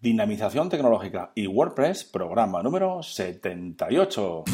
Dinamización tecnológica y WordPress, programa número 78.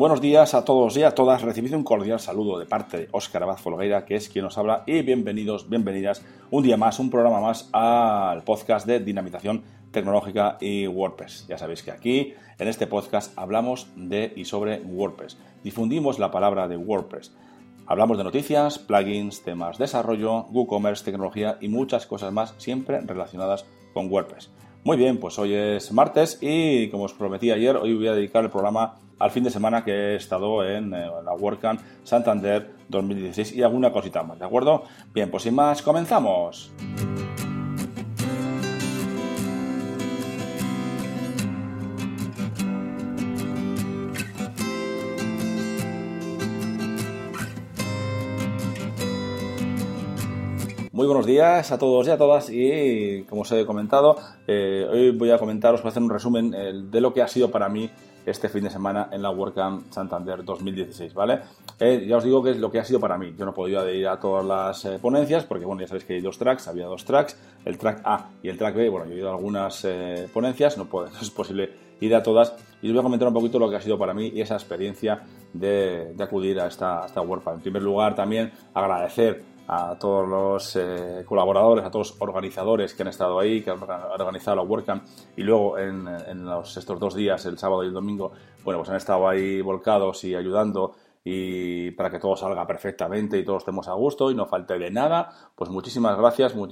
Buenos días a todos y a todas. Recibido un cordial saludo de parte de Óscar Abad Folgueira, que es quien nos habla, y bienvenidos, bienvenidas un día más, un programa más al podcast de Dinamización Tecnológica y WordPress. Ya sabéis que aquí, en este podcast, hablamos de y sobre WordPress. Difundimos la palabra de WordPress. Hablamos de noticias, plugins, temas de desarrollo, WooCommerce, tecnología y muchas cosas más, siempre relacionadas con WordPress. Muy bien, pues hoy es martes y como os prometí ayer, hoy voy a dedicar el programa al fin de semana que he estado en, eh, la WordCamp Santander 2016 y alguna cosita más, ¿de acuerdo? Bien, pues sin más, comenzamos. Muy buenos días a todos y a todas y como os he comentado, eh, hoy voy a comentaros, voy a hacer un resumen eh, de lo que ha sido para mí este fin de semana en la WordCamp Santander 2016, ¿vale? Eh, ya os digo que es lo que ha sido para mí. Yo no he podido ir a todas las ponencias porque, bueno, ya sabéis que hay dos tracks, había dos tracks, el track A y el track B. Bueno, yo he ido a algunas ponencias, no, es posible ir a todas y os voy a comentar un poquito lo que ha sido para mí y esa experiencia de, acudir a esta, a esta WordCamp. En primer lugar, también agradecer a todos los eh, colaboradores, a todos los organizadores que han estado ahí, que han organizado la WordCamp. Y luego en, estos dos días, el sábado y el domingo, bueno, pues han estado ahí volcados y ayudando. Y para que todo salga perfectamente y todos estemos a gusto y no falte de nada, pues muchísimas gracias, muy,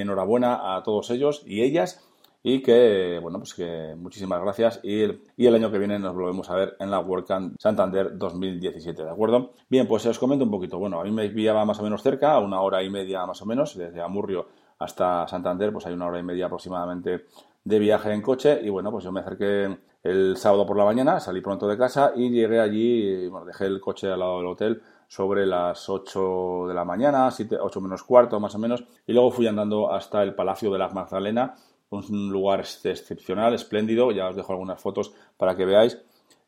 enhorabuena a todos ellos y ellas y que, bueno, pues que muchísimas gracias y el, y el año que viene nos volvemos a ver en la WordCamp Santander 2017, ¿de acuerdo? Bien, pues os comento un poquito. Bueno, a mí me pillaba más o menos cerca, una hora y media más o menos, desde Amurrio hasta Santander, pues hay una hora y media aproximadamente de viaje en coche y bueno, pues yo me acerqué el sábado por la mañana, salí pronto de casa y llegué allí, bueno, dejé el coche al lado del hotel sobre las 8 de la mañana, 7, 8 menos cuarto más o menos, y luego fui andando hasta el Palacio de la Magdalena, un lugar excepcional, espléndido, ya os dejo algunas fotos para que veáis.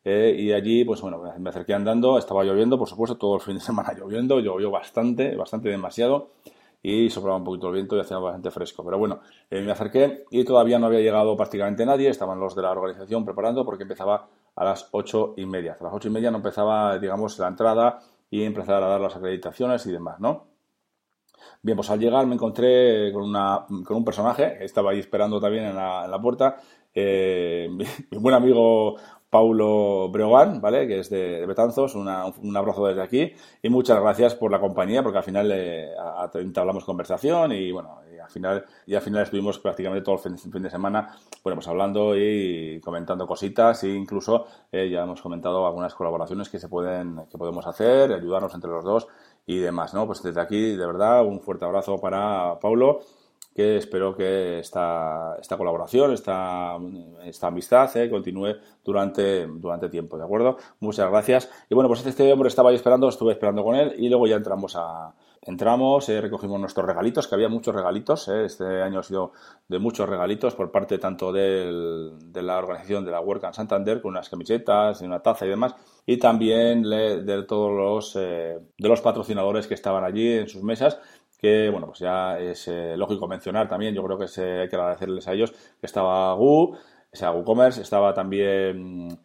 Eh, y allí, pues bueno, me acerqué andando, estaba lloviendo, por supuesto, todo el fin de semana lloviendo, llovió bastante, bastante demasiado, y soplaba un poquito el viento y hacía bastante fresco. Pero bueno, eh, me acerqué y todavía no había llegado prácticamente nadie, estaban los de la organización preparando porque empezaba a las ocho y media. A las ocho y media no empezaba, digamos, la entrada y empezar a dar las acreditaciones y demás, ¿no? Bien, pues al llegar me encontré con, una, con un personaje, estaba ahí esperando también en la, puerta, eh, mi, buen amigo Paulo Breogán, ¿vale? Que es de, Betanzos, un abrazo desde aquí y muchas gracias por la compañía porque al final eh, conversación y bueno, y al final y al final estuvimos prácticamente todo el fin, de semana, bueno, pues hablando y comentando cositas e incluso eh, ya hemos comentado algunas colaboraciones que se pueden que podemos hacer, ayudarnos entre los dos y demás, ¿no? Pues desde aquí, de verdad, un fuerte abrazo para Paulo, que espero que esta, esta colaboración, esta, esta amistad eh, continúe durante, durante tiempo, ¿de acuerdo? Muchas gracias. Y bueno, pues este hombre estaba ahí esperando, estuve esperando con él y luego ya entramos a, entramos, eh, recogimos nuestros regalitos, que había muchos regalitos, eh, este año ha sido de muchos regalitos por parte tanto de la organización de la WordCamp Santander, con unas camisetas, una taza y demás, y también de todos los, eh, de los patrocinadores que estaban allí en sus mesas, que bueno, pues ya es lógico mencionar también, yo creo que hay que agradecerles a ellos, que estaba Gu, sea, WooCommerce, estaba también...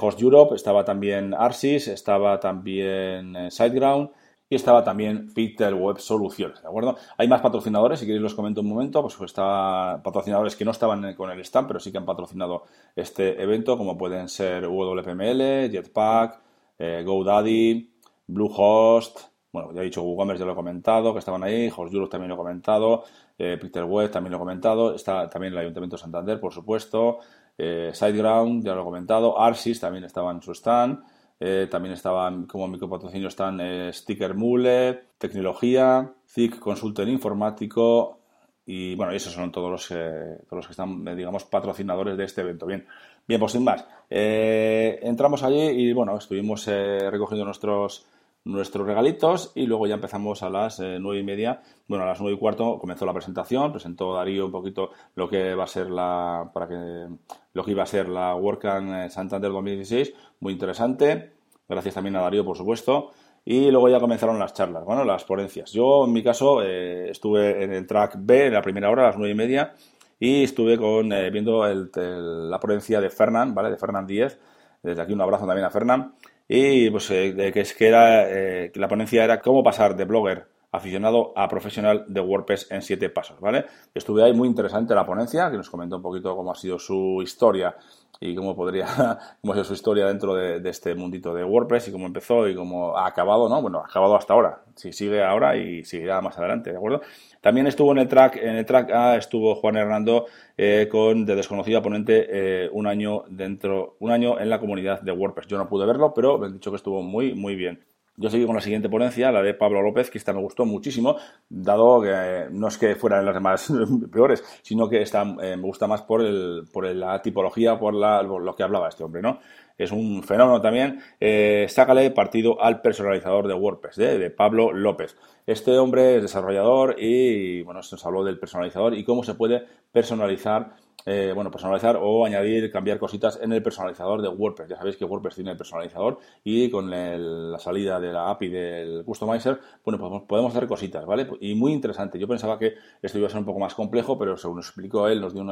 Host Europe, estaba también Arsis, estaba también SiteGround, y estaba también Peter Web Soluciones, ¿de acuerdo? Hay más patrocinadores, si queréis los comento un momento, pues está patrocinadores que no estaban con el stand, pero sí que han patrocinado este evento, como pueden ser WPML, Jetpack, eh, GoDaddy, Bluehost, bueno, ya he dicho WooCommerce, ya lo he comentado, que estaban ahí, HostEurope también lo he comentado, eh, Peter Web también lo he comentado, está también el Ayuntamiento de Santander, por supuesto, eh, SiteGround, ya lo he comentado, Arsis también estaba en su stand, eh, también estaban como micropatrocinio están eh, Sticker Mule, Tecnología, ZIC Consultor Informático y bueno, esos son todos los, todos los que están, digamos, patrocinadores de este evento. Bien, Bien, pues sin más, eh, entramos allí y bueno, estuvimos eh, recogiendo nuestros nuestros regalitos y luego ya empezamos a las eh, nueve y media, bueno, a las nueve y cuarto comenzó la presentación, presentó Darío un poquito lo que va a ser la, para que, lo que iba a ser la WordCamp Santander 2016, muy interesante, gracias también a Darío, por supuesto, y luego ya comenzaron las charlas, bueno, las ponencias. Yo, en mi caso, estuve en el track B, en la primera hora, a las nueve y media, y estuve con, eh, viendo la ponencia de Fernán, ¿vale? De Fernán Díez. Desde aquí un abrazo también a Fernán. Y pues eh, que es que era eh, la ponencia era cómo pasar de blogger aficionado a profesional de WordPress en siete pasos, ¿vale? Estuve ahí muy interesante la ponencia, que nos comentó un poquito cómo ha sido su historia y cómo podría, cómo ha su historia dentro de, este mundito de WordPress y cómo empezó y cómo ha acabado, ¿no? Bueno, ha acabado hasta ahora, si sigue ahora y seguirá más adelante, ¿de acuerdo? También estuvo en el track, en el track A estuvo Juan Hernando eh, con de desconocida ponente eh, un año dentro, un año en la comunidad de WordPress. Yo no pude verlo, pero me han dicho que estuvo muy, muy bien. Yo seguí con la siguiente ponencia, la de Pablo López, que esta me gustó muchísimo, dado que no es que fueran las demás peores, sino que esta eh, me gusta más por, el, por la tipología, por, lo que hablaba este hombre, ¿no? Es un fenómeno también. Eh, sácale partido al personalizador de WordPress, ¿eh? de Pablo López. Este hombre es desarrollador y, bueno, se nos habló del personalizador y cómo se puede personalizar eh, bueno, personalizar o añadir, cambiar cositas en el personalizador de WordPress. Ya sabéis que WordPress tiene el personalizador y con la salida de la API del Customizer, bueno, podemos, hacer cositas, ¿vale? Y muy interesante. Yo pensaba que esto iba a ser un poco más complejo, pero según nos explicó él, nos dio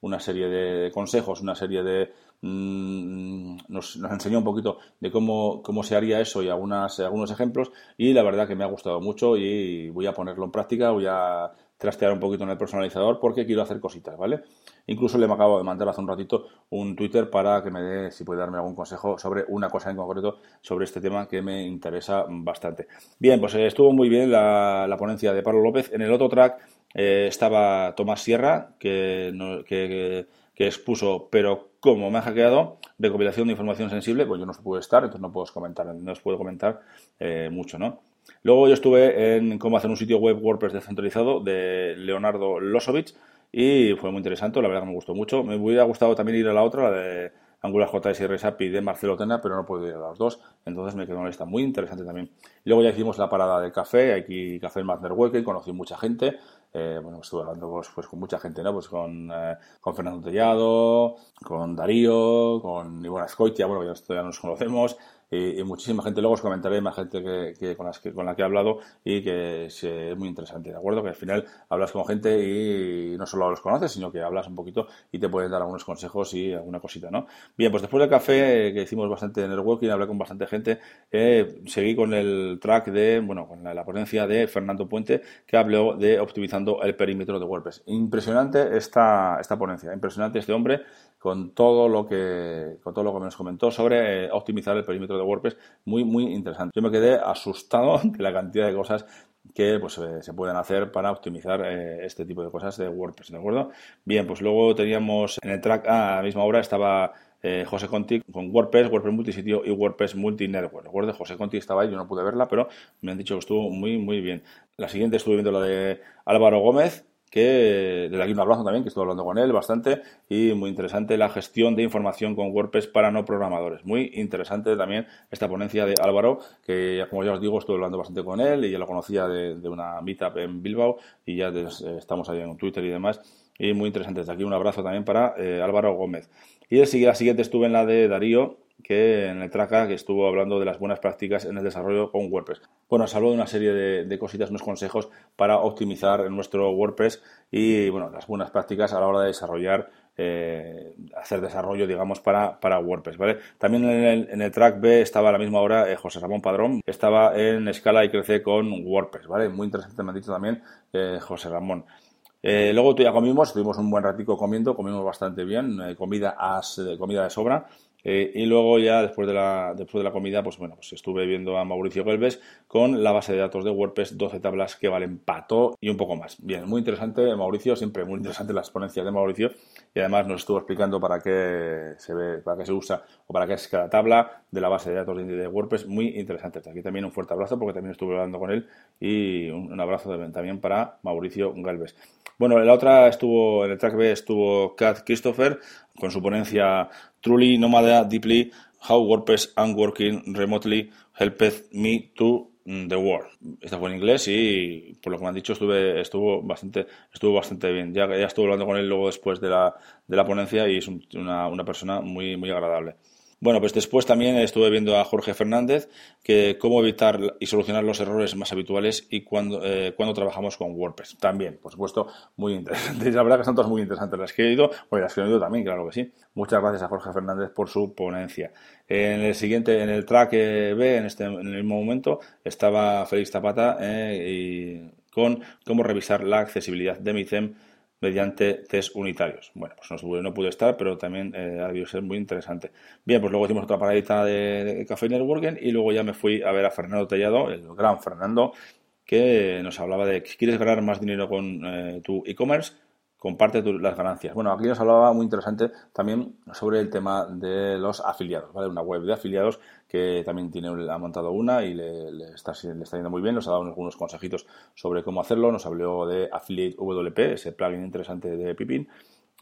una serie de consejos, una serie de... Mm, nos, enseñó un poquito de cómo, cómo se haría eso y algunas, algunos ejemplos y la verdad que me ha gustado mucho y voy a ponerlo en práctica, voy a trastear un poquito en el personalizador porque quiero hacer cositas, ¿vale? Incluso le acabo de mandar hace un ratito un Twitter para que me dé, si puede darme algún consejo sobre una cosa en concreto, sobre este tema que me interesa bastante. Bien, pues eh, estuvo muy bien la, ponencia de Pablo López. En el otro track eh, estaba Tomás Sierra, que, que, expuso, pero como me ha hackeado, recopilación de información sensible, pues yo no pude estar, entonces no puedo comentar, no os puedo comentar eh, mucho, ¿no? Luego yo estuve en cómo hacer un sitio web WordPress descentralizado de Leonardo Losovich y fue muy interesante, la verdad que me gustó mucho. Me hubiera gustado también ir a la otra, la de Angular JS y RSAPI de Marcelo Tena, pero no puedo ir a las dos, entonces me quedó una lista muy interesante también. Luego ya hicimos la parada del café, aquí café en Networking, conocí mucha gente, eh, bueno, estuve hablando pues, pues, con mucha gente, ¿no? Pues con, eh, con Fernando Tellado, con Darío, con Ivona Scoitia, bueno, ya, ya nos conocemos, y, muchísima gente. Luego os comentaré más gente que, con, las que, con la que he hablado y que es, muy interesante, ¿de acuerdo? Que al final hablas con gente y no solo los conoces, sino que hablas un poquito y te pueden dar algunos consejos y alguna cosita, ¿no? Bien, pues después del café, que hicimos bastante networking, hablé con bastante gente, eh, seguí con el track de, bueno, con la, ponencia de Fernando Puente, que habló de optimizando el perímetro de WordPress. Impresionante esta, esta ponencia, impresionante este hombre con todo lo que con todo lo que nos comentó sobre eh, optimizar el perímetro de WordPress, muy muy interesante. Yo me quedé asustado de la cantidad de cosas que pues, eh, se pueden hacer para optimizar eh, este tipo de cosas de WordPress, ¿de acuerdo? Bien, pues luego teníamos en el track A, a la misma hora estaba José Conti con WordPress, WordPress multisitio y WordPress multinetwork. Recuerdo, José Conti estaba ahí, yo no pude verla, pero me han dicho que estuvo muy, muy bien. La siguiente estuve viendo la de Álvaro Gómez, que desde aquí un abrazo también, que estuve hablando con él bastante y muy interesante la gestión de información con WordPress para no programadores. Muy interesante también esta ponencia de Álvaro, que como ya os digo, estuve hablando bastante con él y ya lo conocía de, una meetup en Bilbao y ya estamos ahí en Twitter y demás. Y muy interesante. Desde aquí un abrazo también para eh, Álvaro Gómez. Y el, la siguiente estuve en la de Darío, que en el Traca, que estuvo hablando de las buenas prácticas en el desarrollo con WordPress. Bueno, se habló de una serie de, cositas, unos consejos para optimizar nuestro WordPress y, bueno, las buenas prácticas a la hora de desarrollar, eh, hacer desarrollo, digamos, para, para WordPress, ¿vale? También en el, track B estaba a la misma hora eh, José Ramón Padrón, estaba en Escala y Crece con WordPress, ¿vale? Muy interesante me ha dicho también eh, José Ramón. luego ya comimos, estuvimos un buen ratico comiendo, comimos bastante bien, comida, as, comida de sobra. Eh, y luego ya después de, la, después de la comida, pues bueno, pues estuve viendo a Mauricio Gelbes con la base de datos de WordPress, 12 tablas que valen pato y un poco más. Bien, muy interesante Mauricio, siempre muy interesante las ponencias de Mauricio y además nos estuvo explicando para qué se ve, para qué se usa o para qué es cada tabla de la base de datos de, WordPress, muy interesante. Aquí también un fuerte abrazo porque también estuve hablando con él y un, abrazo también para Mauricio Galvez. Bueno, en la otra estuvo, en el track B estuvo Kat Christopher con su ponencia truly no matter deeply how WordPress and working remotely helped me to the World. Esta fue en inglés y por lo que me han dicho estuve, estuvo bastante, estuvo bastante bien. Ya, ya estuve hablando con él luego después de la, de la ponencia y es una, una persona muy, muy agradable. Bueno, pues después también estuve viendo a Jorge Fernández que cómo evitar y solucionar los errores más habituales y cuando, eh, cuando trabajamos con WordPress. También, por supuesto, muy interesante. La verdad que son todas muy interesantes las que he ido, bueno, las que he oído también, claro que sí. Muchas gracias a Jorge Fernández por su ponencia. En el siguiente, en el track B, en, este, en el mismo momento, estaba Félix Zapata eh, y con cómo revisar la accesibilidad de mi theme mediante test unitarios. Bueno, pues no, no pude estar, pero también eh, ha debido ser muy interesante. Bien, pues luego hicimos otra paradita de, Café Networking y luego ya me fui a ver a Fernando Tellado, el gran Fernando, que nos hablaba de que quieres ganar más dinero con eh, tu e-commerce, comparte las ganancias. Bueno, aquí nos hablaba muy interesante también sobre el tema de los afiliados, ¿vale? Una web de afiliados que también tiene, ha montado una y le, está, le está yendo muy bien, nos ha dado algunos consejitos sobre cómo hacerlo, nos habló de Affiliate WP, ese plugin interesante de Pipin,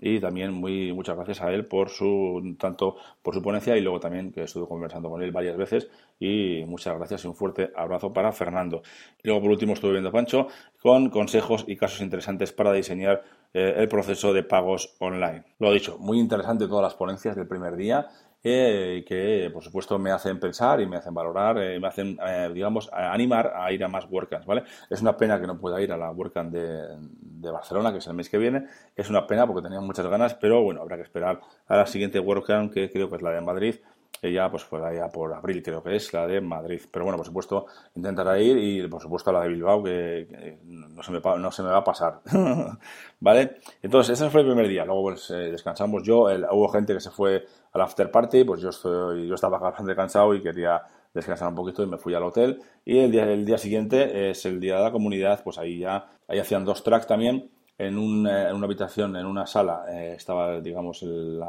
y también muy muchas gracias a él por su tanto por su ponencia y luego también que estuve conversando con él varias veces y muchas gracias y un fuerte abrazo para Fernando. Y luego por último estuve viendo a Pancho con consejos y casos interesantes para diseñar eh, el proceso de pagos online. Lo dicho, muy interesante todas las ponencias del primer día eh, que por supuesto me hacen pensar y me hacen valorar, eh, me hacen, eh, digamos, animar a ir a más WordCamps, ¿vale? Es una pena que no pueda ir a la WordCamp de, de, Barcelona, que es el mes que viene, es una pena porque tenía muchas ganas, pero bueno, habrá que esperar a la siguiente WordCamp, que creo que es la de Madrid, ella pues fue allá por abril creo que es la de Madrid. Pero bueno por supuesto intentará ir y por supuesto la de Bilbao que, no, se me, no se me va a pasar. Vale entonces ese fue el primer día. Luego pues descansamos. Yo hubo gente que se fue al after party, pues yo, estoy, yo estaba bastante cansado y quería descansar un poquito y me fui al hotel. Y el día, el día siguiente es el día de la comunidad, pues ahí ya, ahí hacían dos tracks también. En, un, eh, en una habitación, en una sala, eh, estaba, digamos, el,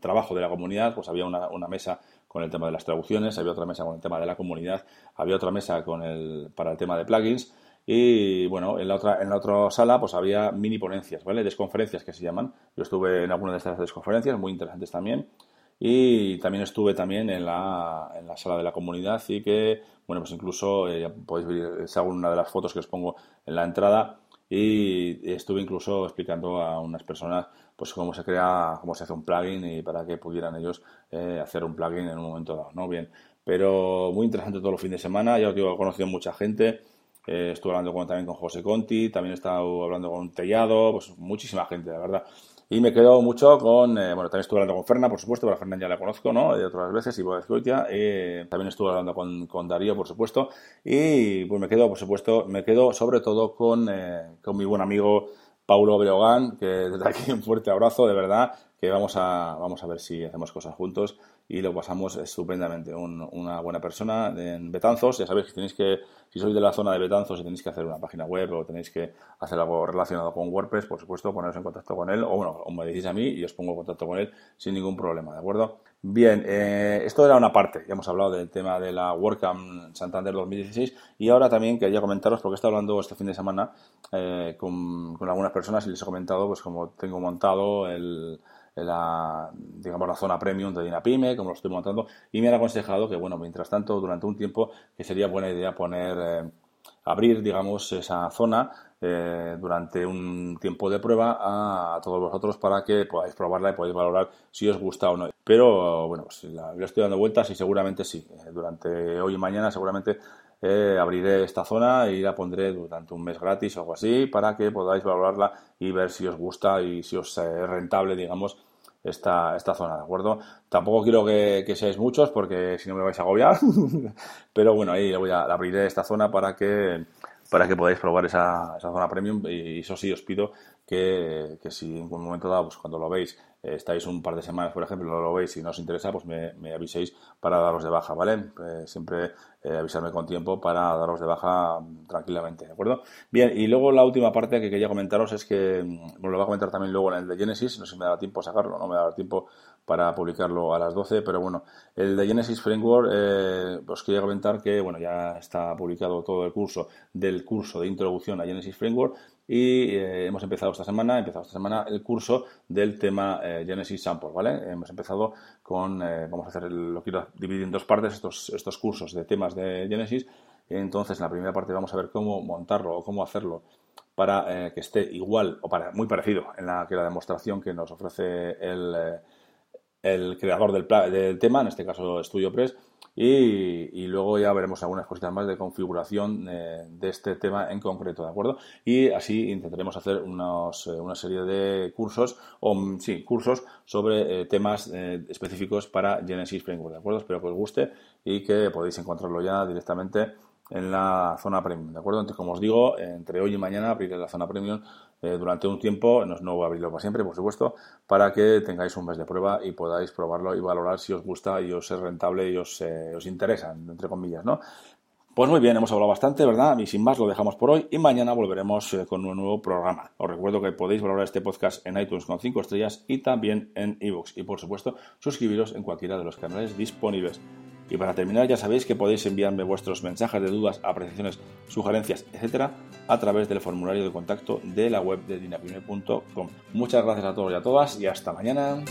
trabajo de la comunidad, pues había una, mesa con el tema de las traducciones, había otra mesa con el tema de la comunidad, había otra mesa con el, para el tema de plugins, y bueno, en la otra, en la otra sala pues había mini ponencias, ¿vale? Desconferencias que se llaman. Yo estuve en alguna de estas desconferencias, muy interesantes también. Y también estuve también en la, en la sala de la comunidad y que, bueno, pues incluso eh, podéis ver, es una de las fotos que os pongo en la entrada y estuve incluso explicando a unas personas pues cómo se crea, cómo se hace un plugin y para que pudieran ellos eh, hacer un plugin en un momento dado, ¿no? Bien, pero muy interesante todo el fin de semana, ya os digo, he conocido mucha gente, eh, estuve hablando también con José Conti, también he estado hablando con Tellado, pues muchísima gente, la verdad. Y me quedo mucho con, eh, bueno, también estuve hablando con Ferna, por supuesto, pero a Ferna ya la conozco, ¿no? De otras veces, y. Eh, también estuve hablando con, con, Darío, por supuesto. Y pues me quedo, por supuesto, me quedo sobre todo con, eh, con mi buen amigo Paulo Breogán, que desde aquí un fuerte abrazo, de verdad, que vamos a, vamos a ver si hacemos cosas juntos y lo pasamos estupendamente. una buena persona en Betanzos, ya sabéis que tenéis que, si sois de la zona de Betanzos y tenéis que hacer una página web o tenéis que hacer algo relacionado con WordPress, por supuesto, poneros en contacto con él o bueno, o me decís a mí y os pongo en contacto con él sin ningún problema, ¿de acuerdo? Bien, eh, esto era una parte, ya hemos hablado del tema de la WordCamp Santander 2016 y ahora también quería comentaros, porque he estado hablando este fin de semana eh, con, con algunas personas y les he comentado pues como tengo montado el la, digamos, la zona premium de Dinapime, como lo estoy montando, y me han aconsejado que, bueno, mientras tanto, durante un tiempo, que sería buena idea poner, eh, abrir, digamos, esa zona eh, durante un tiempo de prueba a, todos vosotros para que podáis probarla y podáis valorar si os gusta o no. Pero, bueno, pues la, estoy dando vueltas y seguramente sí. Eh, durante hoy y mañana seguramente abriré esta zona y la pondré durante un mes gratis o algo así para que podáis valorarla y ver si os gusta y si os es rentable, digamos, esta, esta zona, ¿de acuerdo? Tampoco quiero que, que seáis muchos porque si no me vais a agobiar, pero bueno, ahí voy a abriré esta zona para que para que podáis probar esa, esa zona premium y eso sí os pido que, si en un momento dado, pues cuando lo veis, eh, estáis un par de semanas, por ejemplo, no lo veis y no os interesa, pues me, me aviséis para daros de baja, ¿vale? Eh, siempre eh, avisarme con tiempo para daros de baja tranquilamente, ¿de acuerdo? Bien, y luego la última parte que quería comentaros es que, mm, bueno, lo voy a comentar también luego en el de Genesis, no sé si me da tiempo sacarlo, no me da tiempo para publicarlo a las 12, pero bueno, el de Genesis Framework, eh, os quería comentar que, bueno, ya está publicado todo el curso del curso de introducción a Genesis Framework y eh, hemos empezado esta semana, empezado esta semana el curso del tema eh, Genesis Sample, ¿vale? Hemos empezado con, vamos a hacer, lo quiero dividir en dos partes estos, estos cursos de temas de Genesis. Entonces, en la primera parte vamos a ver cómo montarlo o cómo hacerlo para que esté igual o para muy parecido en la que la demostración que nos ofrece el, el creador del, del, tema, en este caso StudioPress, y, luego ya veremos algunas cositas más de configuración eh, de este tema en concreto, ¿de acuerdo? Y así intentaremos hacer unos, eh, una serie de cursos, o mm, sí, cursos sobre eh, temas específicos para Genesis Framework, ¿de acuerdo? Espero que os guste y que podéis encontrarlo ya directamente en la zona premium, ¿de acuerdo? Entonces, como os digo, entre hoy y mañana abriré la zona premium eh, durante un tiempo, no, no voy a abrirlo para siempre, por supuesto, para que tengáis un mes de prueba y podáis probarlo y valorar si os gusta y os es rentable y os, eh, os interesa, entre comillas, ¿no? Pues muy bien, hemos hablado bastante, ¿verdad? Y sin más lo dejamos por hoy y mañana volveremos eh, con un nuevo programa. Os recuerdo que podéis valorar este podcast en iTunes con 5 estrellas y también en iVoox. Y por supuesto, suscribiros en cualquiera de los canales disponibles. Y para terminar, ya sabéis que podéis enviarme vuestros mensajes de dudas, apreciaciones, sugerencias, etcétera, a través del formulario de contacto de la web de dinapime.com. Muchas gracias a todos y a todas y hasta mañana.